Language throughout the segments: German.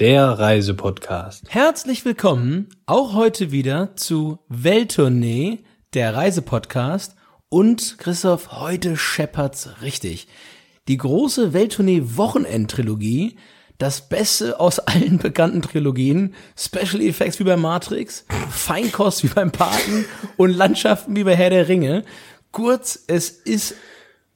der Reisepodcast. Herzlich willkommen auch heute wieder zu Welttournee, der Reisepodcast. Und Christoph, heute scheppert's richtig. Die große Welttournee-Wochenend-Trilogie, das Beste aus allen bekannten Trilogien, Special Effects wie bei Matrix, Feinkost wie beim Paten und Landschaften wie bei Herr der Ringe. Kurz, es ist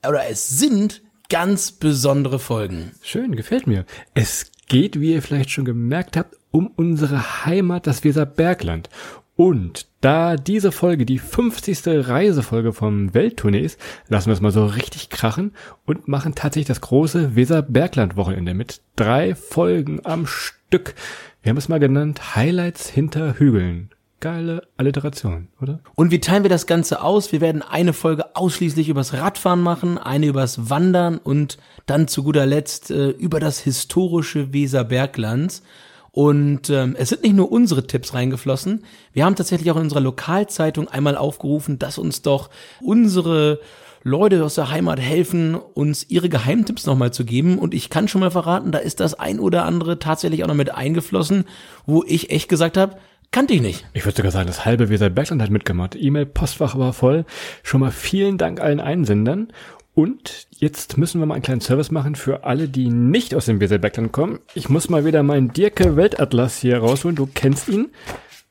oder es sind ganz besondere Folgen. Schön, gefällt mir. Es geht, wie ihr vielleicht schon gemerkt habt, um unsere Heimat, das Weserbergland. Und da diese Folge die 50. Reisefolge vom Welttournee ist, lassen wir es mal so richtig krachen und machen tatsächlich das große Weserbergland-Wochenende mit drei Folgen am Stück. Wir haben es mal genannt Highlights hinter Hügeln. Geile Alliteration, oder? Und wie teilen wir das Ganze aus? Wir werden eine Folge ausschließlich übers Radfahren machen, eine übers Wandern und dann zu guter Letzt äh, über das historische Weserbergland. Und ähm, es sind nicht nur unsere Tipps reingeflossen. Wir haben tatsächlich auch in unserer Lokalzeitung einmal aufgerufen, dass uns doch unsere Leute aus der Heimat helfen, uns ihre Geheimtipps nochmal zu geben. Und ich kann schon mal verraten, da ist das ein oder andere tatsächlich auch noch mit eingeflossen, wo ich echt gesagt habe, kannte ich nicht. Ich würde sogar sagen, das halbe Weserbergland hat mitgemacht. E-Mail-Postfach war voll. Schon mal vielen Dank allen Einsendern. Und jetzt müssen wir mal einen kleinen Service machen für alle, die nicht aus dem Weserbergland kommen. Ich muss mal wieder meinen Dirke Weltatlas hier rausholen. Du kennst ihn.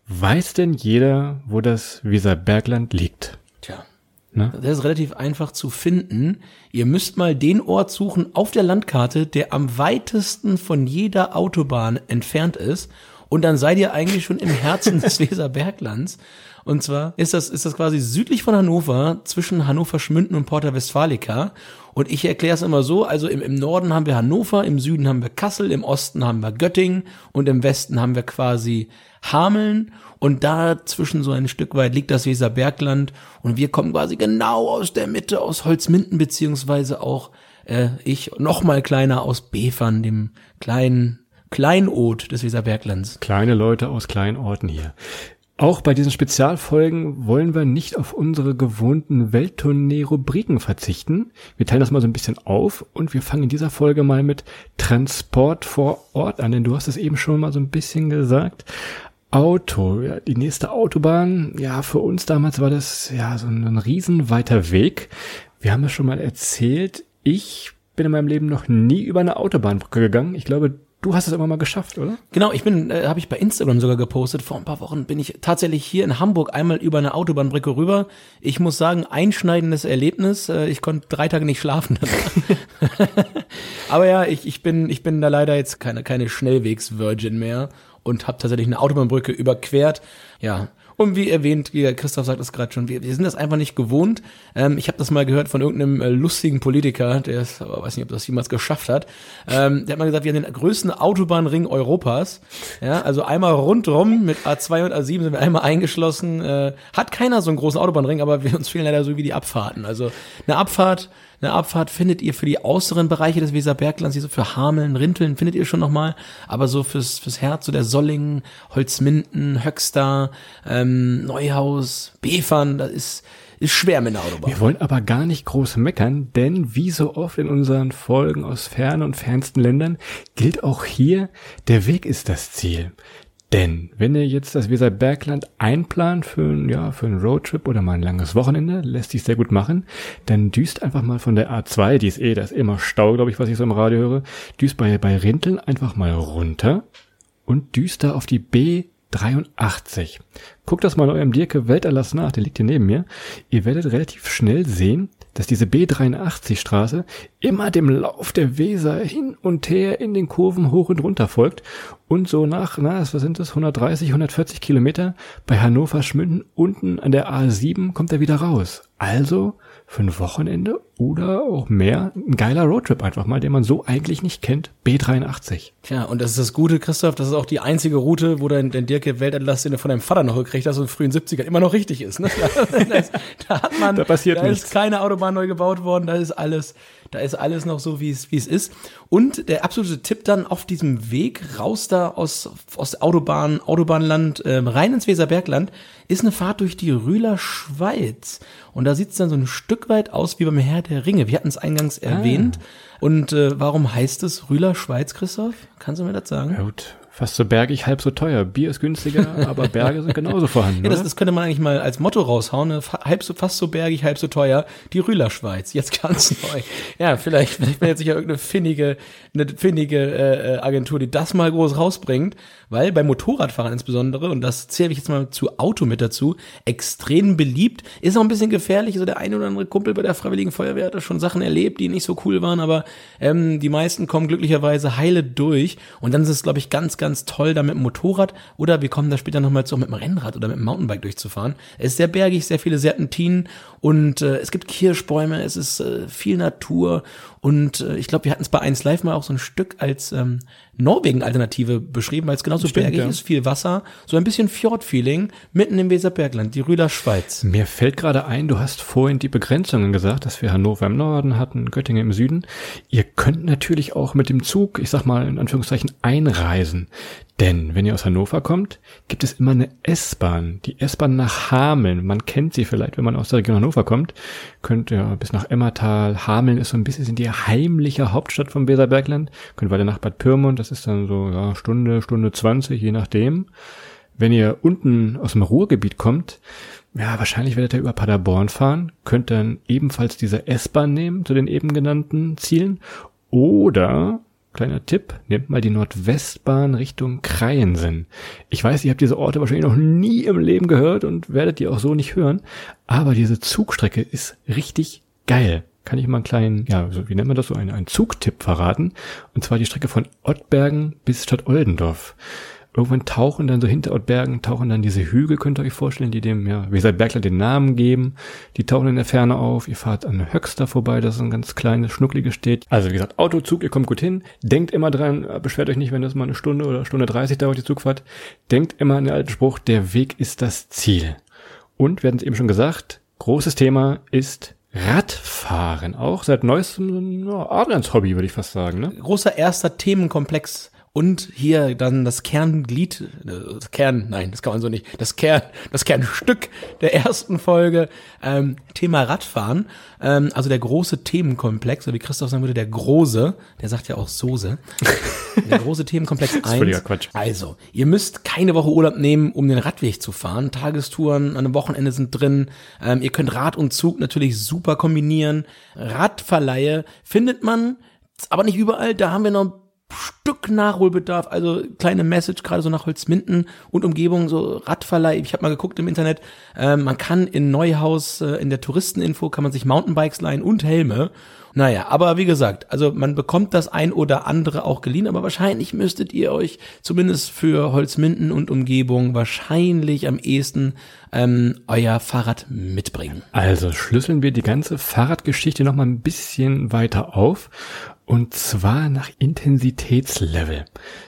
Weiß denn jeder, wo das Weserbergland liegt? Tja. Ne? Das ist relativ einfach zu finden. Ihr müsst mal den Ort suchen auf der Landkarte, der am weitesten von jeder Autobahn entfernt ist. Und dann seid ihr eigentlich schon im Herzen des Weserberglands. Und zwar ist das, ist das quasi südlich von Hannover, zwischen Hannover Schmünden und Porta Westfalica. Und ich erkläre es immer so, also im, im Norden haben wir Hannover, im Süden haben wir Kassel, im Osten haben wir Göttingen und im Westen haben wir quasi Hameln. Und dazwischen so ein Stück weit liegt das Weserbergland. Und wir kommen quasi genau aus der Mitte, aus Holzminden, beziehungsweise auch äh, ich noch mal kleiner aus Befern, dem kleinen Kleinod des Weserberglands. Kleine Leute aus kleinen Orten hier. Auch bei diesen Spezialfolgen wollen wir nicht auf unsere gewohnten Welttournee-Rubriken verzichten. Wir teilen das mal so ein bisschen auf und wir fangen in dieser Folge mal mit Transport vor Ort an, denn du hast es eben schon mal so ein bisschen gesagt. Auto, ja, die nächste Autobahn, ja, für uns damals war das ja so ein, ein riesen weiter Weg. Wir haben es schon mal erzählt, ich bin in meinem Leben noch nie über eine Autobahnbrücke gegangen. Ich glaube, du hast es immer mal geschafft, oder? Genau, ich bin, äh, habe ich bei Instagram sogar gepostet. Vor ein paar Wochen bin ich tatsächlich hier in Hamburg einmal über eine Autobahnbrücke rüber. Ich muss sagen, einschneidendes Erlebnis. Äh, ich konnte drei Tage nicht schlafen. Aber ja, ich, ich bin, ich bin da leider jetzt keine, keine Schnellwegs-Virgin mehr und habe tatsächlich eine Autobahnbrücke überquert. Ja, und wie erwähnt, wie Christoph sagt es gerade schon, wir, wir sind das einfach nicht gewohnt. Ähm, ich habe das mal gehört von irgendeinem äh, lustigen Politiker, der ist, aber weiß nicht, ob das jemals geschafft hat. Ähm, der hat mal gesagt, wir haben den größten Autobahnring Europas. Ja, also einmal rundrum mit A2 und A7 sind wir einmal eingeschlossen. Äh, hat keiner so einen großen Autobahnring, aber wir uns fehlen leider so wie die Abfahrten. Also eine Abfahrt eine Abfahrt findet ihr für die äußeren Bereiche des Weserberglands, hier so für Hameln, Rinteln, findet ihr schon nochmal. Aber so fürs, fürs Herz, so der Sollingen, Holzminden, Höxter, ähm, Neuhaus, Befern, das ist, ist schwer mit einer Autobahn. Wir wollen aber gar nicht groß meckern, denn wie so oft in unseren Folgen aus fernen und fernsten Ländern gilt auch hier, der Weg ist das Ziel. Denn wenn ihr jetzt das Weserbergland einplant für, ein, ja, für einen Roadtrip oder mal ein langes Wochenende, lässt sich sehr gut machen, dann düst einfach mal von der A2, die ist eh, da ist immer Stau, glaube ich, was ich so im Radio höre, düst bei, bei Rinteln einfach mal runter und düst da auf die B83. Guckt das mal in eurem Dirke Welterlass nach, der liegt hier neben mir. Ihr werdet relativ schnell sehen, dass diese B83-Straße immer dem Lauf der Weser hin und her in den Kurven hoch und runter folgt und so nach, na, was sind das, 130, 140 Kilometer bei Hannover Schmünden unten an der A7 kommt er wieder raus. Also für ein Wochenende oder auch mehr ein geiler Roadtrip einfach mal, den man so eigentlich nicht kennt. B83. Tja, und das ist das Gute, Christoph, das ist auch die einzige Route, wo dein, dein Dirke Weltatlas, den du von deinem Vater noch gekriegt hast, in den frühen 70ern immer noch richtig ist. Ne? Da, ist, da hat man, Da passiert da nichts. ist keine Autobahn neu gebaut worden, da ist alles, da ist alles noch so, wie es, wie es ist. Und der absolute Tipp dann auf diesem Weg raus da aus, aus der Autobahn, Autobahnland, ähm, rein ins Weserbergland, ist eine Fahrt durch die Rühler Schweiz. Und da sieht's dann so ein Stück weit aus wie beim Herr der Ringe. Wir hatten es eingangs erwähnt. Und äh, warum heißt es Rühler Schweiz, Christoph? Kannst du mir das sagen? Ja, gut. Fast so bergig, halb so teuer. Bier ist günstiger, aber Berge sind genauso vorhanden. Ja, das, das könnte man eigentlich mal als Motto raushauen. Ne? Halb so, fast so bergig, halb so teuer. Die Rühler-Schweiz. Jetzt ganz neu. Ja, vielleicht, vielleicht meldet sich ja irgendeine finnige, eine finnige äh, äh, Agentur, die das mal groß rausbringt. Weil bei Motorradfahrern insbesondere, und das zähle ich jetzt mal zu Auto mit dazu, extrem beliebt. Ist auch ein bisschen gefährlich. Also der eine oder andere Kumpel bei der Freiwilligen Feuerwehr hat da schon Sachen erlebt, die nicht so cool waren, aber ähm, die meisten kommen glücklicherweise heile durch. Und dann ist es, glaube ich, ganz, ganz toll, da mit dem Motorrad oder wir kommen da später nochmal zu, mit dem Rennrad oder mit dem Mountainbike durchzufahren. Es ist sehr bergig, sehr viele Serpentinen und äh, es gibt Kirschbäume, es ist äh, viel Natur und äh, ich glaube, wir hatten es bei 1 Live mal auch so ein Stück als ähm, Norwegen-Alternative beschrieben, weil es genauso Stimmt, bergig ja. ist, viel Wasser, so ein bisschen Fjord-Feeling mitten im Weserbergland, die Rüder Schweiz. Mir fällt gerade ein, du hast vorhin die Begrenzungen gesagt, dass wir Hannover im Norden hatten, Göttingen im Süden. Ihr könnt natürlich auch mit dem Zug, ich sag mal in Anführungszeichen, einreisen. Denn wenn ihr aus Hannover kommt, gibt es immer eine S-Bahn. Die S-Bahn nach Hameln. Man kennt sie vielleicht, wenn man aus der Region Hannover kommt. Könnt ihr bis nach Emmertal. Hameln ist so ein bisschen die heimliche Hauptstadt vom Weserbergland. Könnt weiter nach Bad Pyrmont. Das ist dann so ja, Stunde, Stunde 20, je nachdem. Wenn ihr unten aus dem Ruhrgebiet kommt, ja, wahrscheinlich werdet ihr über Paderborn fahren, könnt dann ebenfalls diese S-Bahn nehmen zu den eben genannten Zielen. Oder, kleiner Tipp, nehmt mal die Nordwestbahn Richtung Kreiensen. Ich weiß, ihr habt diese Orte wahrscheinlich noch nie im Leben gehört und werdet die auch so nicht hören, aber diese Zugstrecke ist richtig geil. Kann ich mal einen kleinen, ja, so, wie nennt man das so, einen, einen Zugtipp verraten? Und zwar die Strecke von Ottbergen bis Stadt Oldendorf irgendwann tauchen dann so hinter Ottbergen, tauchen dann diese Hügel, könnt ihr euch vorstellen, die dem, ja, Weserbergland den Namen geben. Die tauchen in der Ferne auf. Ihr fahrt an Höxter vorbei, das ist ein ganz kleines, schnuckliges Städt. Also wie gesagt, Autozug, ihr kommt gut hin. Denkt immer dran, beschwert euch nicht, wenn das mal eine Stunde oder Stunde 30 dauert, die Zugfahrt. Denkt immer an den alten Spruch, der Weg ist das Ziel. Und, wir hatten es eben schon gesagt, großes Thema ist Radfahren. Auch seit neuestem ja, Adrians-Hobby, würde ich fast sagen, ne? Großer erster Themenkomplex und hier dann das Kernglied, äh, das Kern, nein, das kann man so nicht, das Kern, das Kernstück der ersten Folge, ähm, Thema Radfahren, ähm, also der große Themenkomplex, oder wie Christoph sagen würde, der große, der sagt ja auch Soße, der große Themenkomplex 1. völliger Quatsch. Also, ihr müsst keine Woche Urlaub nehmen, um den Radweg zu fahren. Tagestouren an einem Wochenende sind drin. Ähm, ihr könnt Rad und Zug natürlich super kombinieren. Radverleihe findet man, aber nicht überall. Da haben wir noch Stück Nachholbedarf. Also kleine Message gerade so nach Holzminden und Umgebung, so Radverleih. Ich habe mal geguckt im Internet. Ähm, man kann in Neuhaus, äh, in der Touristeninfo, kann man sich Mountainbikes leihen und Helme. Naja, aber wie gesagt, also man bekommt das ein oder andere auch geliehen, aber wahrscheinlich müsstet ihr euch zumindest für Holzminden und Umgebung wahrscheinlich am ehesten ähm, euer Fahrrad mitbringen. Also schlüsseln wir die ganze Fahrradgeschichte noch mal ein bisschen weiter auf. Und zwar nach Intensitätslevel.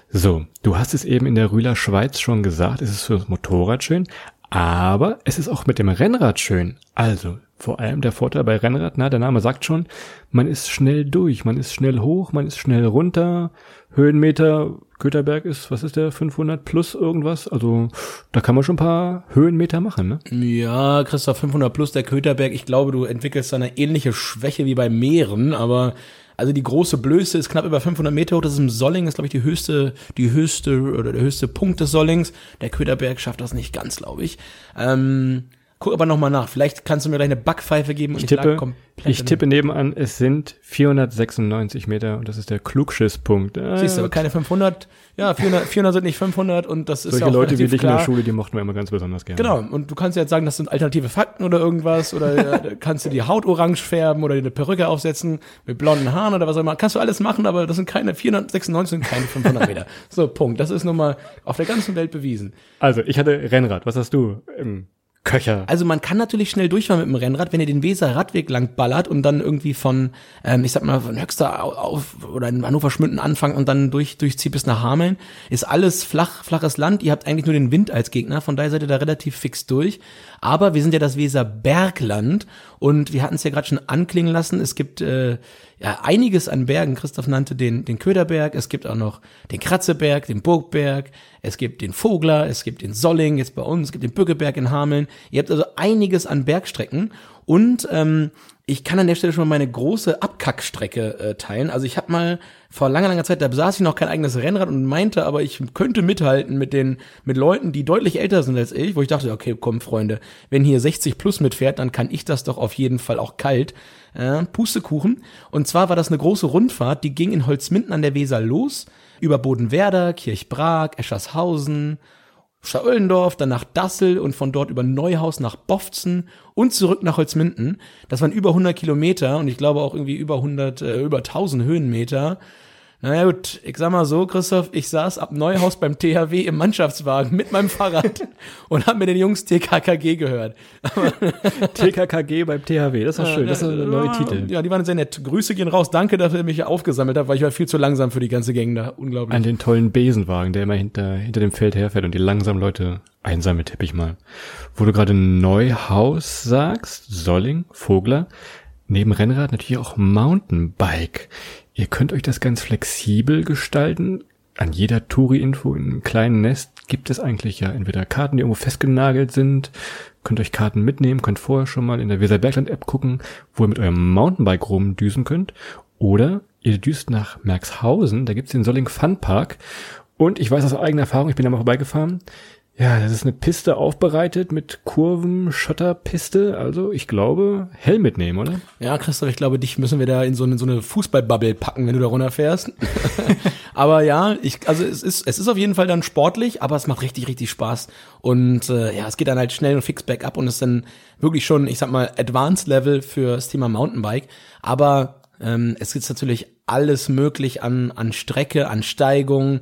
So, du hast es eben in der Rühler Schweiz schon gesagt, es ist für das Motorrad schön, aber es ist auch mit dem Rennrad schön. Also, vor allem der Vorteil bei Rennrad, na, der Name sagt schon, man ist schnell durch, man ist schnell hoch, man ist schnell runter. Höhenmeter, Köterberg ist, was ist der, 500 plus irgendwas? Also, da kann man schon ein paar Höhenmeter machen, ne? Ja, Christoph 500 plus der Köterberg. Ich glaube, du entwickelst da eine ähnliche Schwäche wie bei Meeren, aber also die große Blöße ist knapp über 500 Meter hoch. Das ist im Solling, ist glaube ich die höchste, die höchste oder der höchste Punkt des Sollings. Der Köderberg schafft das nicht ganz, glaube ich. Ähm, guck aber noch mal nach. Vielleicht kannst du mir gleich eine Backpfeife geben. Und Ich tippe, ich in- tippe nebenan, es sind 496 Meter und das ist der Klugschisspunkt. Äh, Siehst du, aber keine 500. Ja, 400, 400 sind nicht 500 und das ist solche ja auch Leute wie dich in klar. der Schule, die mochten wir immer ganz besonders gerne. Genau, und du kannst jetzt sagen, das sind alternative Fakten oder irgendwas, oder kannst du die Haut orange färben oder dir eine Perücke aufsetzen mit blonden Haaren oder was auch immer. Kannst du alles machen, aber das sind keine 496, sind keine 500 Meter. So, Punkt. Das ist nun mal auf der ganzen Welt bewiesen. Also, ich hatte Rennrad. Was hast du? Ähm, Köcher. Also man kann natürlich schnell durchfahren mit dem Rennrad, wenn ihr den Weser Radweg lang ballert und dann irgendwie von, ähm, ich sag mal, von Höxter auf oder in Hannover Schmünden anfangt und dann durch, durchzieht bis nach Hameln, ist alles flach, flaches Land. Ihr habt eigentlich nur den Wind als Gegner, von daher seid ihr da relativ fix durch. Aber wir sind ja das Weser Bergland und wir hatten es ja gerade schon anklingen lassen. Es gibt äh, ja einiges an Bergen. Christoph nannte den, den Köderberg, es gibt auch noch den Kratzeberg, den Burgberg, es gibt den Vogler, es gibt den Solling, jetzt bei uns, es gibt den Bückeberg in Hameln. Ihr habt also einiges an Bergstrecken und ähm, ich kann an der Stelle schon mal meine große Abkackstrecke äh, teilen. Also ich habe mal vor langer, langer Zeit, da besaß ich noch kein eigenes Rennrad und meinte, aber ich könnte mithalten mit den mit Leuten, die deutlich älter sind als ich, wo ich dachte, okay, komm Freunde, wenn hier 60 plus mitfährt, dann kann ich das doch auf jeden Fall auch kalt. Äh, Pustekuchen. Und zwar war das eine große Rundfahrt, die ging in Holzminden an der Weser los, über Bodenwerder, Kirchbrag, Eschershausen, Schaollendorf, dann nach Dassel und von dort über Neuhaus nach Bofzen und zurück nach Holzminden. Das waren über 100 Kilometer und ich glaube auch irgendwie über 100, äh, über 1000 Höhenmeter. Naja gut, ich sag mal so, Christoph, ich saß ab Neuhaus beim THW im Mannschaftswagen mit meinem Fahrrad und hab mir den Jungs TKKG gehört. TKKG beim THW, das ist schön, das ist ein neuer Titel. Ja, die waren sehr nett. Grüße gehen raus. Danke, dass ihr mich hier aufgesammelt habt, weil ich war viel zu langsam für die ganze Gang da. Unglaublich. An den tollen Besenwagen, der immer hinter, hinter dem Feld herfährt und die langsamen Leute einsammelt, tippe ich mal. Wo du gerade Neuhaus sagst, Solling, Vogler, neben Rennrad natürlich auch Mountainbike. Ihr könnt euch das ganz flexibel gestalten. An jeder Touri-Info in einem kleinen Nest gibt es eigentlich ja entweder Karten, die irgendwo festgenagelt sind, könnt euch Karten mitnehmen, könnt vorher schon mal in der Weserbergland-App gucken, wo ihr mit eurem Mountainbike rumdüsen könnt. Oder ihr düst nach Merxhausen, da gibt's den Solling Fun Park. Und ich weiß aus eigener Erfahrung, ich bin da mal vorbeigefahren, ja, das ist eine Piste aufbereitet mit Kurven, Schotterpiste. Also ich glaube, Helm mitnehmen, oder? Ja, Christoph, ich glaube, dich müssen wir da in so eine, so eine Fußballbubble packen, wenn du da runterfährst. aber ja, ich, also es ist, es ist auf jeden Fall dann sportlich, aber es macht richtig, richtig Spaß. Und äh, ja, es geht dann halt schnell und fix back up und ist dann wirklich schon, ich sag mal, Advanced Level für das Thema Mountainbike. Aber ähm, es gibt natürlich alles möglich an, an Strecke, an Steigung,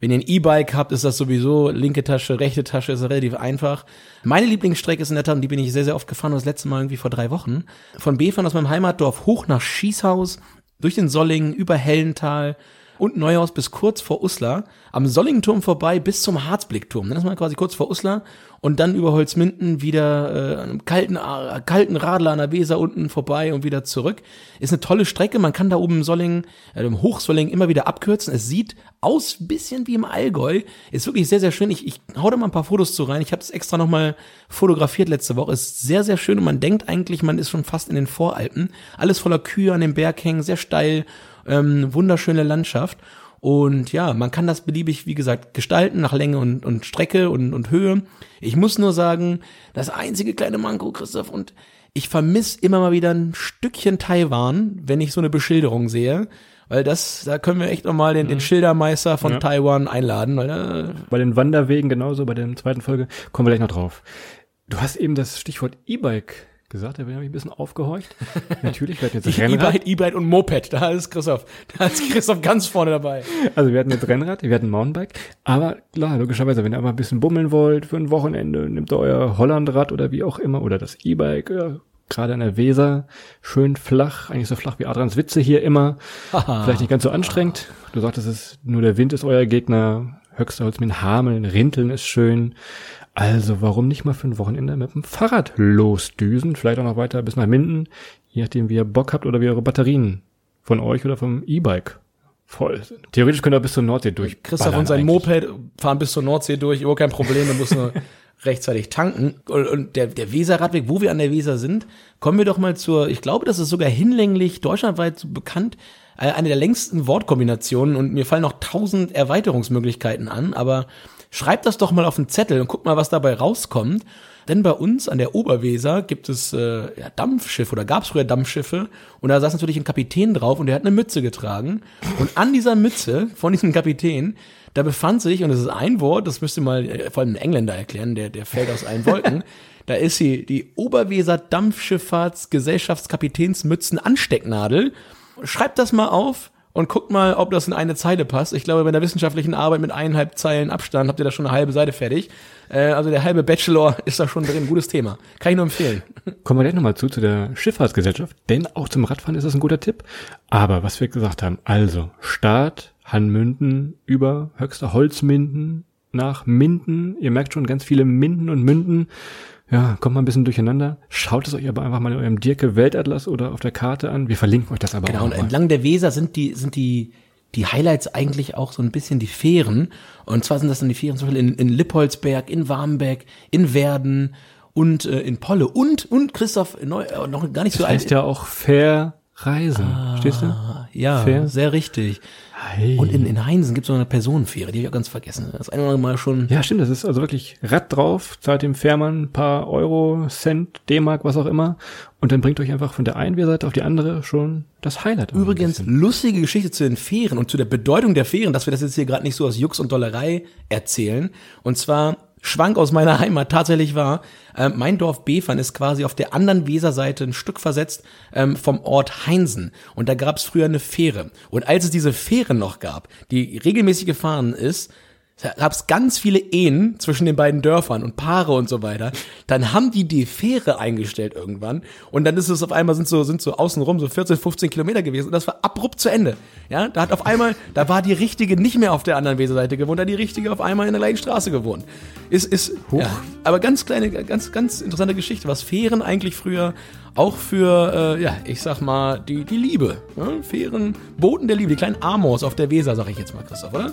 wenn ihr ein E-Bike habt, ist das sowieso linke Tasche, rechte Tasche, ist relativ einfach. Meine Lieblingsstrecke ist in der Tat, und die bin ich sehr, sehr oft gefahren, das letzte Mal irgendwie vor drei Wochen. Von Befern aus meinem Heimatdorf hoch nach Schießhaus, durch den Sollingen, über Hellental und Neuhaus bis kurz vor Uslar, am Sollingenturm vorbei bis zum Harzblickturm. Dann ist man quasi kurz vor Uslar und dann über Holzminden wieder äh, einem kalten, äh, kalten Radler an der Weser unten vorbei und wieder zurück. Ist eine tolle Strecke. Man kann da oben im Sollingen, äh, im Hochsollingen immer wieder abkürzen. Es sieht aus bisschen wie im Allgäu. Ist wirklich sehr, sehr schön. Ich, ich hau da mal ein paar Fotos zu rein. Ich habe das extra nochmal fotografiert letzte Woche. Ist sehr, sehr schön und man denkt eigentlich, man ist schon fast in den Voralpen. Alles voller Kühe an dem Berg hängen, sehr steil, ähm, wunderschöne Landschaft. Und ja, man kann das beliebig, wie gesagt, gestalten nach Länge und, und Strecke und, und Höhe. Ich muss nur sagen, das einzige kleine Manko, Christoph, und ich vermisse immer mal wieder ein Stückchen Taiwan, wenn ich so eine Beschilderung sehe. Weil das, da können wir echt nochmal den, den Schildermeister von Ja. Taiwan einladen, weil äh, Bei den Wanderwegen genauso, bei der zweiten Folge kommen wir gleich noch drauf. Du hast eben das Stichwort E-Bike gesagt, da bin ich ein bisschen aufgehorcht. Natürlich, wir hatten jetzt Rennrad. E-Bike, E-Bike und Moped, da ist Christoph, da ist Christoph ganz vorne dabei. Also wir hatten jetzt Rennrad, wir hatten Mountainbike, aber klar, logischerweise, wenn ihr aber ein bisschen bummeln wollt für ein Wochenende, nehmt ihr euer Hollandrad oder wie auch immer oder das E-Bike, ja, gerade an der Weser, schön flach, eigentlich so flach wie Adrans Witze hier immer, vielleicht nicht ganz so anstrengend. Du sagtest, es ist nur der Wind ist euer Gegner, Höchsterholz mit Hameln, Rinteln ist schön. Also warum nicht mal für ein Wochenende mit dem Fahrrad losdüsen, vielleicht auch noch weiter bis nach Minden, je nachdem wie ihr Bock habt oder wie eure Batterien von euch oder vom E-Bike voll sind. Theoretisch könnt ihr bis zur Nordsee durch. Christoph und sein Moped fahren bis zur Nordsee durch, überhaupt kein Problem, du musst nur rechtzeitig tanken. Und, der, der Weserradweg, wo wir an der Weser sind, kommen wir doch mal zur, ich glaube, das ist sogar hinlänglich deutschlandweit so bekannt, äh, eine der längsten Wortkombinationen und mir fallen noch tausend Erweiterungsmöglichkeiten an, aber schreibt das doch mal auf einen Zettel und guckt mal, was dabei rauskommt. Denn bei uns an der Oberweser gibt es äh, ja, Dampfschiffe oder gab es früher Dampfschiffe und da saß natürlich ein Kapitän drauf und der hat eine Mütze getragen und an dieser Mütze von diesem Kapitän da befand sich und das ist ein Wort, das müsste mal äh, vor allem ein Engländer erklären, der der fällt aus allen Wolken. Da ist sie die Oberweser Dampfschifffahrtsgesellschaftskapitänsmützen Anstecknadel. Schreibt das mal auf und guckt mal, ob das in eine Zeile passt. Ich glaube, bei der wissenschaftlichen Arbeit mit eineinhalb Zeilen Abstand habt ihr da schon eine halbe Seite fertig. Äh, also der halbe Bachelor ist da schon drin. Gutes Thema. Kann ich nur empfehlen. Kommen wir gleich nochmal zu, zu der Schifffahrtsgesellschaft, denn auch zum Radfahren ist das ein guter Tipp. Aber was wir gesagt haben, also Start, Hanmünden, über Höchster Holzminden, nach Minden. Ihr merkt schon ganz viele Minden und Münden. Ja, kommt mal ein bisschen durcheinander. Schaut es euch aber einfach mal in eurem Dirke Weltatlas oder auf der Karte an. Wir verlinken euch das aber Genau, auch und mal. entlang der Weser sind die, sind die, die Highlights eigentlich auch so ein bisschen die Fähren. Und zwar sind das dann die Fähren zum Beispiel in, in Lippoldsberg, in Warmbeck, in Werden und äh, in Polle. Und, und Christoph, neu, äh, noch gar nicht so Das heißt ja auch fair reisen. Stehst du? Ah, Ja, Fair. sehr richtig. Hey. Und in, in Heinsen gibt es noch eine Personenfähre, die habe ich auch ganz vergessen. Das eine oder andere Mal schon. Ja, stimmt, das ist also wirklich Rad drauf, zahlt dem Fährmann ein paar Euro, Cent, D-Mark, was auch immer. Und dann bringt euch einfach von der einen Wehrseite auf die andere schon das Highlight. Übrigens, lustige Geschichte zu den Fähren und zu der Bedeutung der Fähren, dass wir das jetzt hier gerade nicht so aus Jux und Dollerei erzählen. Und zwar Schwank aus meiner Heimat tatsächlich war, äh, mein Dorf Befern ist quasi auf der anderen Weserseite ein Stück versetzt ähm, vom Ort Heinsen. Und da gab es früher eine Fähre. Und als es diese Fähre noch gab, die regelmäßig gefahren ist, gab es ganz viele Ehen zwischen den beiden Dörfern und Paare und so weiter. Dann haben die die Fähre eingestellt irgendwann und dann ist es auf einmal sind so sind so außenrum so 14, 15 Kilometer gewesen und das war abrupt zu Ende. Ja, da hat auf einmal da war die richtige nicht mehr auf der anderen Weserseite gewohnt, da hat die richtige auf einmal in der gleichen Straße gewohnt. Ist ist ja, aber ganz kleine ganz ganz interessante Geschichte, was Fähren eigentlich früher auch für äh, ja ich sag mal die die Liebe, ne? Fähren Booten der Liebe, die kleinen Amors auf der Weser, sag ich jetzt mal, Christoph, oder?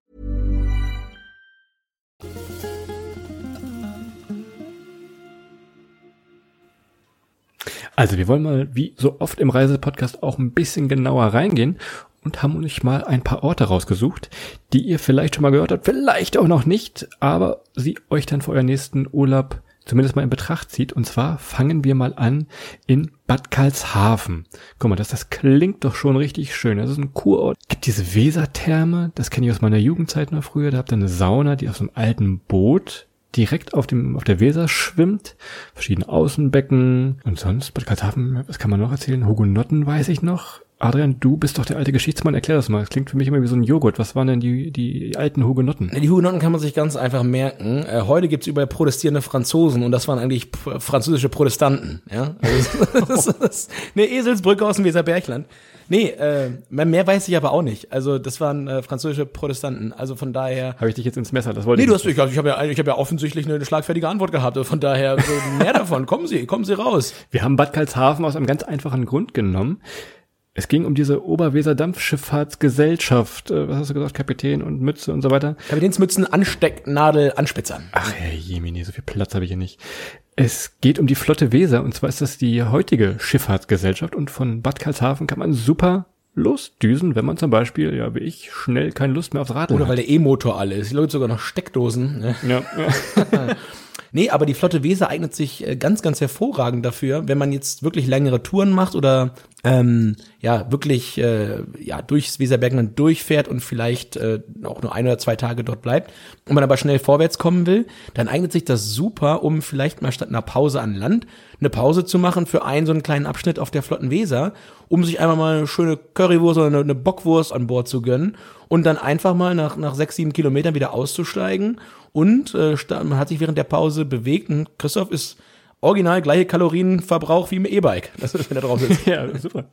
Also wir wollen mal, wie so oft im Reisepodcast, auch ein bisschen genauer reingehen und haben uns mal ein paar Orte rausgesucht, die ihr vielleicht schon mal gehört habt, vielleicht auch noch nicht, aber sie euch dann für euren nächsten Urlaub zumindest mal in Betracht zieht. Und zwar fangen wir mal an in Bad Karlshafen. Guck mal, das, das klingt doch schon richtig schön. Das ist ein Kurort. Gibt diese Wesertherme, das kenne ich aus meiner Jugendzeit noch früher. Da habt ihr eine Sauna, die auf so einem alten Boot direkt auf dem auf der Weser schwimmt, verschiedene Außenbecken und sonst Bad Karlshafen, was kann man noch erzählen? Hugenotten weiß ich noch. Adrian, du bist doch der alte Geschichtsmann, erklär das mal. Das klingt für mich immer wie so ein Joghurt. Was waren denn die, die alten Hugenotten? Die Hugenotten kann man sich ganz einfach merken. Äh, heute gibt's überall protestierende Franzosen und das waren eigentlich französische Protestanten. Ja? Also, das ist eine Eselsbrücke aus dem Weserbergland. Nee, äh, mehr weiß ich aber auch nicht. Also das waren äh, französische Protestanten. Also von daher. Habe ich dich jetzt ins Messer? Das wollte Nee, ich du nicht. hast, ich, ich habe ja, ich hab ja offensichtlich eine schlagfertige Antwort gehabt. Also Von daher, mehr davon. Kommen Sie, kommen Sie raus. Wir haben Bad Karlshafen aus einem ganz einfachen Grund genommen. Es ging um diese Oberweser Dampfschifffahrtsgesellschaft. Äh, Was hast du gesagt? Kapitän und Mütze und so weiter. Kapitänsmützen, Anstecknadel, Anspitzern. Ach, Herr Jemini, so viel Platz habe ich hier nicht. Es geht um die Flotte Weser und zwar ist das die heutige Schifffahrtsgesellschaft und von Bad Karlshafen kann man super losdüsen, wenn man zum Beispiel, ja wie ich, schnell keine Lust mehr aufs Oder hat. weil der E-Motor alle ist. Die Leute sogar noch Steckdosen. Ne? ja, ja. Nee, aber die Flotte Weser eignet sich äh, ganz, ganz hervorragend dafür, wenn man jetzt wirklich längere Touren macht oder ähm, ja wirklich äh, ja durchs Weserbergland durchfährt und vielleicht äh, auch nur ein oder zwei Tage dort bleibt und man aber schnell vorwärts kommen will, dann eignet sich das super, um vielleicht mal statt einer Pause an Land eine Pause zu machen für einen so einen kleinen Abschnitt auf der Flotten Weser, um sich einmal mal eine schöne Currywurst oder eine, eine Bockwurst an Bord zu gönnen und dann einfach mal nach, nach sechs, sieben Kilometern wieder auszusteigen und äh, man hat sich während der Pause bewegt und Christoph ist original gleiche Kalorienverbrauch wie im E-Bike. Das ist, wenn er drauf sitzt. Ja, super.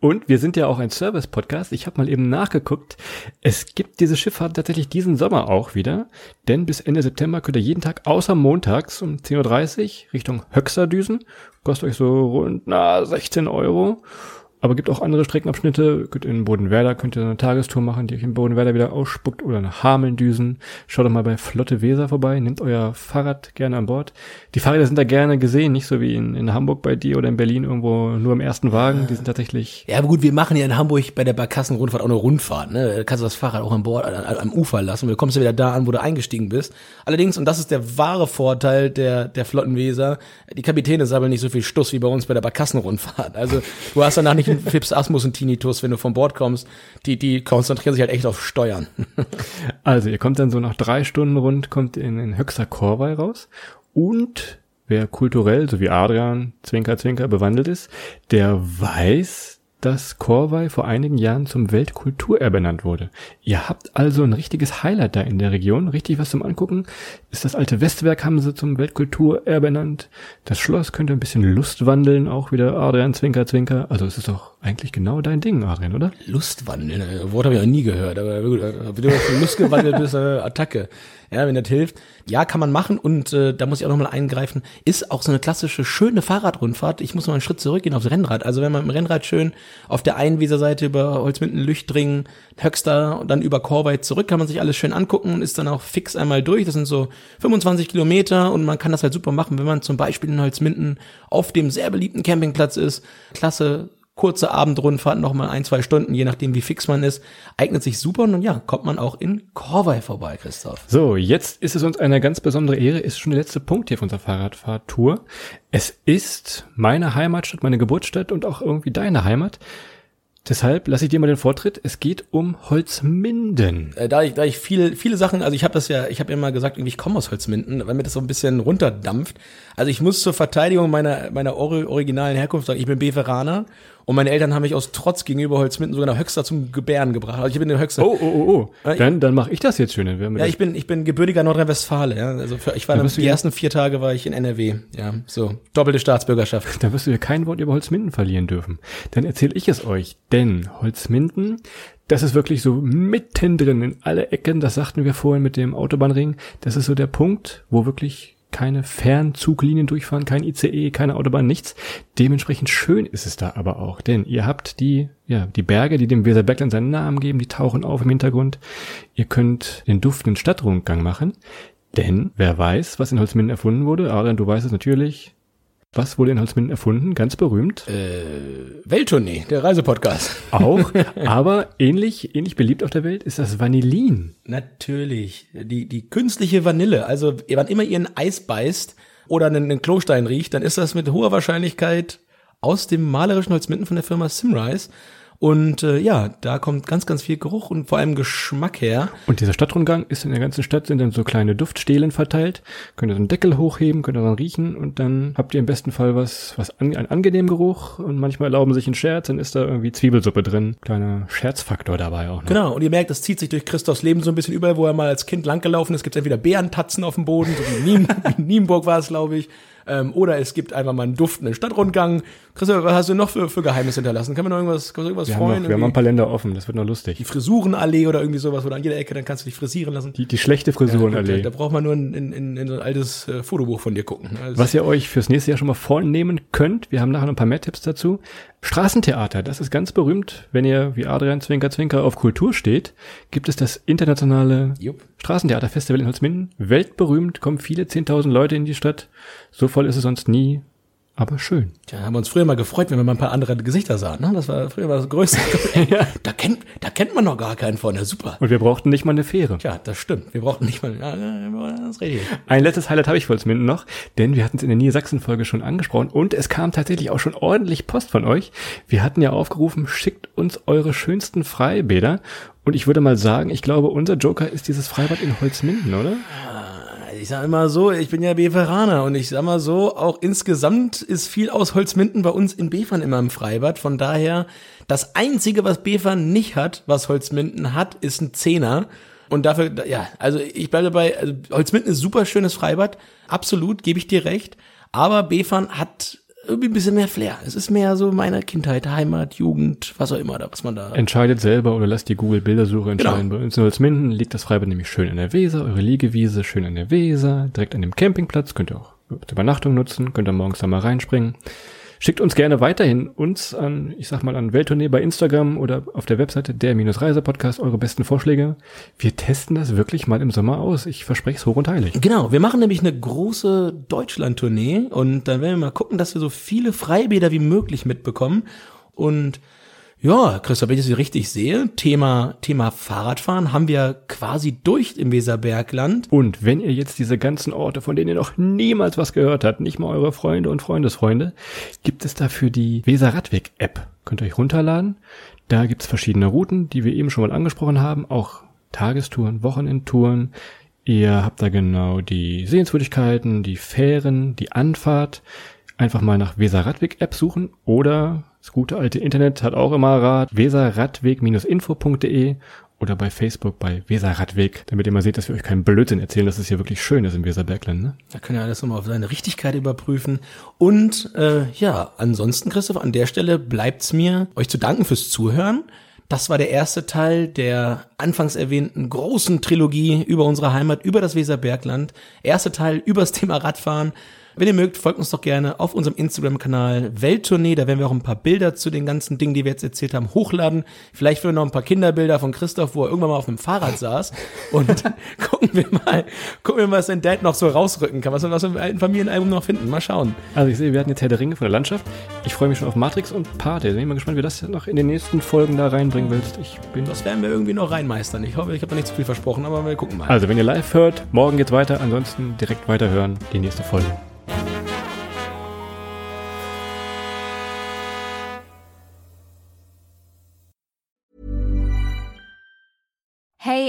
Und wir sind ja auch ein Service-Podcast. Ich habe mal eben nachgeguckt. Es gibt diese Schifffahrt tatsächlich diesen Sommer auch wieder. Denn bis Ende September könnt ihr jeden Tag außer montags um 10.30 Uhr Richtung Höxter düsen. Kostet euch so rund na, 16 Euro. Aber gibt auch andere Streckenabschnitte. Könnt in Bodenwerder, könnt ihr eine Tagestour machen, die euch in Bodenwerder wieder ausspuckt oder nach Hameln düsen. Schaut doch mal bei Flotte Weser vorbei. Nehmt euer Fahrrad gerne an Bord. Die Fahrräder sind da gerne gesehen, nicht so wie in, in Hamburg bei dir oder in Berlin irgendwo nur im ersten Wagen. Die sind tatsächlich. Ja, aber gut, wir machen ja in Hamburg bei der Barkassenrundfahrt auch eine Rundfahrt. Ne? Da kannst du das Fahrrad auch an Bord, an, am Ufer lassen. Du kommst ja wieder da an, wo du eingestiegen bist. Allerdings, und das ist der wahre Vorteil der, der Flottenweser, die Kapitäne sammeln nicht so viel Stuss wie bei uns bei der Barkassenrundfahrt. Also du hast danach nicht einen Fips Asmus und Tinnitus, wenn du von Bord kommst. Die, die konzentrieren sich halt echt auf Steuern. Also ihr kommt dann so nach drei Stunden rund, kommt in, in Höxter Korwei raus und wer kulturell, so wie Adrian, Zwinker, Zwinker, bewandelt ist, der weiß, dass Korwei vor einigen Jahren zum Weltkulturerbe benannt wurde. Ihr habt also ein richtiges Highlight da in der Region, richtig was zum Angucken. Ist das alte Westwerk haben sie zum Weltkulturerbe benannt. Das Schloss könnte ein bisschen Lust wandeln, auch wieder Adrian Zwinker Zwinker. Also es ist doch eigentlich genau dein Ding, Adrian, oder? Lustwandeln, äh, Wort habe ich noch nie gehört, aber gut, äh, wenn du auf Lust gewandelt bist, äh, Attacke. Ja, wenn das hilft. Ja, kann man machen und äh, da muss ich auch nochmal eingreifen, ist auch so eine klassische, schöne Fahrradrundfahrt. Ich muss noch einen Schritt zurückgehen aufs Rennrad. Also wenn man im Rennrad schön auf der einen Weserseite über Holzminden, Lüchtringen, Höxter und dann über Korweit zurück, kann man sich alles schön angucken und ist dann auch fix einmal durch. Das sind so 25 Kilometer und man kann das halt super machen, wenn man zum Beispiel in Holzminden auf dem sehr beliebten Campingplatz ist. Klasse kurze Abendrundfahrt, nochmal ein, zwei Stunden, je nachdem wie fix man ist, eignet sich super und ja, kommt man auch in Korwei vorbei, Christoph. So, jetzt ist es uns eine ganz besondere Ehre, ist schon der letzte Punkt hier von unserer Fahrradfahrtour. Es ist meine Heimatstadt, meine Geburtsstadt und auch irgendwie deine Heimat. Deshalb lasse ich dir mal den Vortritt. Es geht um Holzminden. Äh, da ich, da ich viele, viele Sachen, also ich habe das ja, ich habe ja mal gesagt, irgendwie ich komme aus Holzminden, weil mir das so ein bisschen runterdampft. Also ich muss zur Verteidigung meiner, meiner originalen Herkunft sagen, ich bin Beveraner und meine Eltern haben mich aus Trotz gegenüber Holzminden sogar nach Höxter zum Gebären gebracht. Also ich bin in Höxter. Oh, oh, oh, oh. Dann, dann mache ich das jetzt schön. Dann ja, ich bin, ich bin gebürtiger Nordrhein-Westfale. Ja. Also für, ich war dann, die ersten vier Tage war ich in NRW. Ja, so doppelte Staatsbürgerschaft. Da wirst du ja kein Wort über Holzminden verlieren dürfen. Dann erzähle ich es euch. Denn Holzminden, das ist wirklich so mittendrin in alle Ecken. Das sagten wir vorhin mit dem Autobahnring. Das ist so der Punkt, wo wirklich keine Fernzuglinien durchfahren, kein ICE, keine Autobahn, nichts. Dementsprechend schön ist es da aber auch, denn ihr habt die, ja, die Berge, die dem Weserbergland seinen Namen geben, die tauchen auf im Hintergrund. Ihr könnt den duftenden Stadtrundgang machen, denn wer weiß, was in Holzminden erfunden wurde, Adrian, du weißt es natürlich, was wurde in Holzminden erfunden? Ganz berühmt. Äh, Welttournee, der Reisepodcast. Auch, aber ähnlich, ähnlich beliebt auf der Welt ist das Vanillin. Natürlich. Die, die künstliche Vanille. Also, wann immer ihr ein Eis beißt oder einen, einen Klostein riecht, dann ist das mit hoher Wahrscheinlichkeit aus dem malerischen Holzminden von der Firma Simrise. Und äh, ja, da kommt ganz, ganz viel Geruch und vor allem Geschmack her. Und dieser Stadtrundgang ist in der ganzen Stadt, sind dann so kleine Duftstelen verteilt. Könnt ihr so einen Deckel hochheben, könnt ihr dann riechen und dann habt ihr im besten Fall was, was an, einen angenehmen Geruch und manchmal erlauben sich einen Scherz, dann ist da irgendwie Zwiebelsuppe drin. Kleiner Scherzfaktor dabei auch noch. Genau, und ihr merkt, das zieht sich durch Christophs Leben so ein bisschen überall, wo er mal als Kind langgelaufen ist. Gibt entweder Bärentatzen auf dem Boden, so wie in Nienburg war es, glaube ich. Ähm, oder es gibt einfach mal einen duftenden Stadtrundgang. Christoph, was hast du noch für, für Geheimnis hinterlassen? Kann man noch irgendwas, kann man irgendwas wir freuen? Haben noch, wir haben noch ein paar Länder offen, das wird noch lustig. Die Frisurenallee oder irgendwie sowas, oder an jeder Ecke, dann kannst du dich frisieren lassen. Die, die schlechte Frisurenallee. Ja, da, da braucht man nur in, in, in so ein altes äh, Fotobuch von dir gucken. Also was ihr euch fürs nächste Jahr schon mal vornehmen könnt, wir haben nachher noch ein paar mehr Tipps dazu. Straßentheater, das ist ganz berühmt. Wenn ihr, wie Adrian Zwinker Zwinker, auf Kultur steht, gibt es das internationale Jupp. Straßentheaterfestival in Holzminden. Weltberühmt, kommen viele 10.000 Leute in die Stadt. So voll ist es sonst nie aber schön. Ja, haben wir uns früher mal gefreut, wenn wir mal ein paar andere Gesichter sahen. Ne? Das war früher das Größte. ja. da, kennt, da kennt man noch gar keinen von. Ja, super. Und wir brauchten nicht mal eine Fähre. Ja, das stimmt. Wir brauchten nicht mal. Ja, das richtig. Ein letztes Highlight habe ich für uns Minden noch, denn wir hatten es in der Niedersachsen-Folge schon angesprochen und es kam tatsächlich auch schon ordentlich Post von euch. Wir hatten ja aufgerufen, schickt uns eure schönsten Freibäder. Und ich würde mal sagen, ich glaube, unser Joker ist dieses Freibad in Holzminden, oder? Ich sag immer so, ich bin ja Beferaner und ich sag mal so, auch insgesamt ist viel aus Holzminden bei uns in Befern immer im Freibad. Von daher, das einzige, was Befern nicht hat, was Holzminden hat, ist ein Zehner. Und dafür, ja, also ich bleibe dabei, also Holzminden ist super schönes Freibad, absolut, gebe ich dir recht. Aber Befern hat irgendwie ein bisschen mehr Flair. Es ist mehr so meine Kindheit, Heimat, Jugend, was auch immer da, was man da. Entscheidet selber oder lasst die Google-Bildersuche entscheiden. Genau. Bei uns in Holzminden liegt das Freibad nämlich schön an der Weser, eure Liegewiese schön an der Weser, direkt an dem Campingplatz, könnt ihr auch zur Übernachtung nutzen, könnt ihr morgens da mal reinspringen. Schickt uns gerne weiterhin uns an, ich sag mal, an Welttournee bei Instagram oder auf der Webseite der-reise-podcast eure besten Vorschläge. Wir testen das wirklich mal im Sommer aus. Ich verspreche es hoch und heilig. Genau, wir machen nämlich eine große Deutschland-Tournee und dann werden wir mal gucken, dass wir so viele Freibäder wie möglich mitbekommen. Und ja, Christoph, wenn ich das richtig sehe, Thema, Thema Fahrradfahren haben wir quasi durch im Weserbergland. Und wenn ihr jetzt diese ganzen Orte, von denen ihr noch niemals was gehört habt, nicht mal eure Freunde und Freundesfreunde, gibt es dafür die Weser Radweg App. Könnt ihr euch runterladen. Da gibt's verschiedene Routen, die wir eben schon mal angesprochen haben, auch Tagestouren, Wochenendtouren. Ihr habt da genau die Sehenswürdigkeiten, die Fähren, die Anfahrt. Einfach mal nach Weser Radweg App suchen oder das gute alte Internet hat auch immer Rat. weserradweg-info.de oder bei Facebook bei Weserradweg, damit ihr mal seht, dass wir euch keinen Blödsinn erzählen, dass es hier wirklich schön ist im Weserbergland. Ne? Da können wir alles nochmal auf seine Richtigkeit überprüfen. Und äh, ja, ansonsten, Christoph, an der Stelle bleibt's mir, euch zu danken fürs Zuhören. Das war der erste Teil der anfangs erwähnten großen Trilogie über unsere Heimat, über das Weserbergland. Erste Teil übers Thema Radfahren. Wenn ihr mögt, folgt uns doch gerne auf unserem Instagram-Kanal Welttournee. Da werden wir auch ein paar Bilder zu den ganzen Dingen, die wir jetzt erzählt haben, hochladen. Vielleicht wir noch ein paar Kinderbilder von Christoph, wo er irgendwann mal auf einem Fahrrad saß. Und gucken wir mal, gucken wir mal, was sein Dad noch so rausrücken kann, was wir aus dem alten Familienalbum noch finden. Mal schauen. Also ich sehe, wir hatten jetzt Herr der Ringe von der Landschaft. Ich freue mich schon auf Matrix und Pate. Ich bin mal gespannt, wie das noch in den nächsten Folgen da reinbringen willst. Ich bin Das werden wir irgendwie noch reinmeistern. Ich hoffe, ich habe da nicht zu viel versprochen, aber wir gucken mal. also, wenn ihr live hört, morgen geht's weiter. Ansonsten direkt weiterhören, die nächste Folge.